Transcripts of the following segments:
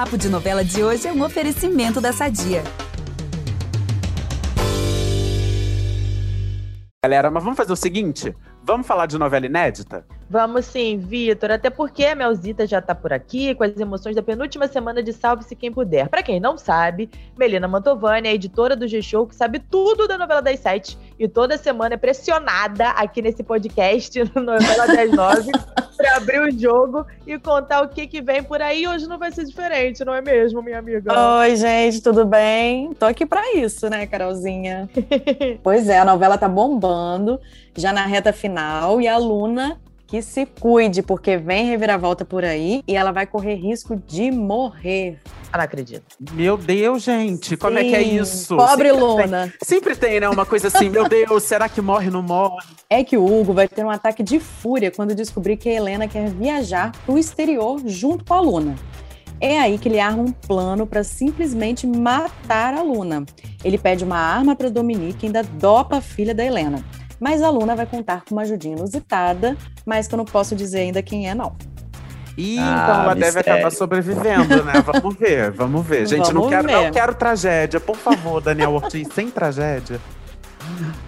Papo de Novela de hoje é um oferecimento da Sadia. Galera, mas vamos fazer o seguinte? Vamos falar de novela inédita? Vamos sim, Vitor. Até porque a Melzita já tá por aqui com as emoções da penúltima semana de Salve-se Quem Puder. Para quem não sabe, Melina Mantovani é editora do G-Show que sabe tudo da novela das sete e toda semana é pressionada aqui nesse podcast, no Novela das Nove, para abrir o jogo e contar o que, que vem por aí. Hoje não vai ser diferente, não é mesmo, minha amiga? Oi, gente, tudo bem? Tô aqui para isso, né, Carolzinha? pois é, a novela tá bombando, já na reta final, e a Luna que se cuide, porque vem reviravolta por aí e ela vai correr risco de morrer. Ah, não acredito. Meu Deus, gente, como é que é isso? Pobre sempre Luna. Tem, sempre tem, né? Uma coisa assim, meu Deus, será que morre, não morre? É que o Hugo vai ter um ataque de fúria quando descobrir que a Helena quer viajar pro exterior junto com a Luna. É aí que ele arma um plano para simplesmente matar a Luna. Ele pede uma arma para Dominique e ainda dopa a filha da Helena mas a Luna vai contar com uma ajudinha inusitada, mas que eu não posso dizer ainda quem é, não. Ih, ah, então ela mistério. deve acabar sobrevivendo, né? Vamos ver, vamos ver. Gente, vamos não, quero, ver. não quero tragédia. Por favor, Daniel Ortiz, sem tragédia.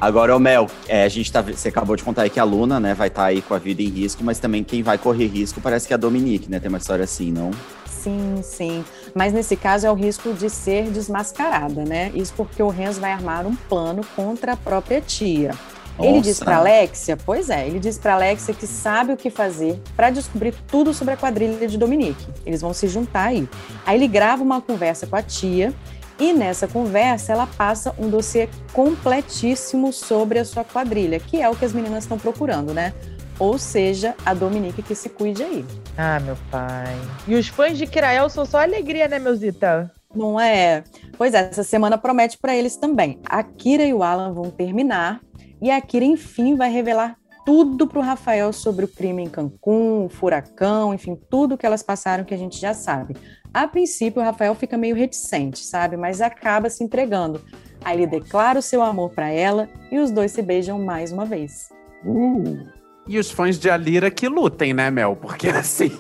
Agora, o Mel, é, a gente tá, você acabou de contar aí que a Luna, né, vai estar tá aí com a vida em risco, mas também quem vai correr risco parece que é a Dominique, né? Tem uma história assim, não? Sim, sim. Mas nesse caso é o risco de ser desmascarada, né? Isso porque o Renzo vai armar um plano contra a própria tia. Nossa. Ele diz para Alexia, pois é, ele diz para Alexia que sabe o que fazer para descobrir tudo sobre a quadrilha de Dominique. Eles vão se juntar aí. Aí ele grava uma conversa com a tia e nessa conversa ela passa um dossiê completíssimo sobre a sua quadrilha, que é o que as meninas estão procurando, né? Ou seja, a Dominique que se cuide aí. Ah, meu pai. E os fãs de Kirael são só alegria, né, meusita? Não é? Pois é, essa semana promete para eles também. A Kira e o Alan vão terminar e a Kira, enfim, vai revelar tudo para o Rafael sobre o crime em Cancún, o furacão, enfim, tudo que elas passaram que a gente já sabe. A princípio, o Rafael fica meio reticente, sabe? Mas acaba se entregando. Aí ele declara o seu amor para ela e os dois se beijam mais uma vez. Uh. E os fãs de Alira que lutem, né, Mel? Porque assim,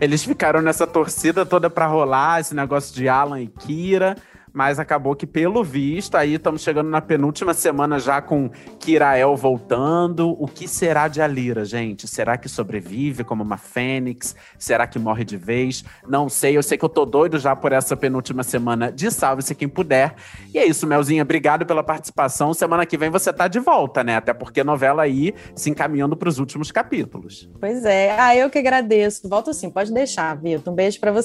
eles ficaram nessa torcida toda para rolar esse negócio de Alan e Kira mas acabou que, pelo visto, aí estamos chegando na penúltima semana já com Kirael voltando. O que será de Alira, gente? Será que sobrevive como uma fênix? Será que morre de vez? Não sei, eu sei que eu tô doido já por essa penúltima semana de Salve-se Quem Puder. E é isso, Melzinha, obrigado pela participação. Semana que vem você tá de volta, né? Até porque a novela aí se encaminhando para os últimos capítulos. Pois é, ah, eu que agradeço. Volto sim, pode deixar, Vitor. Um beijo para você.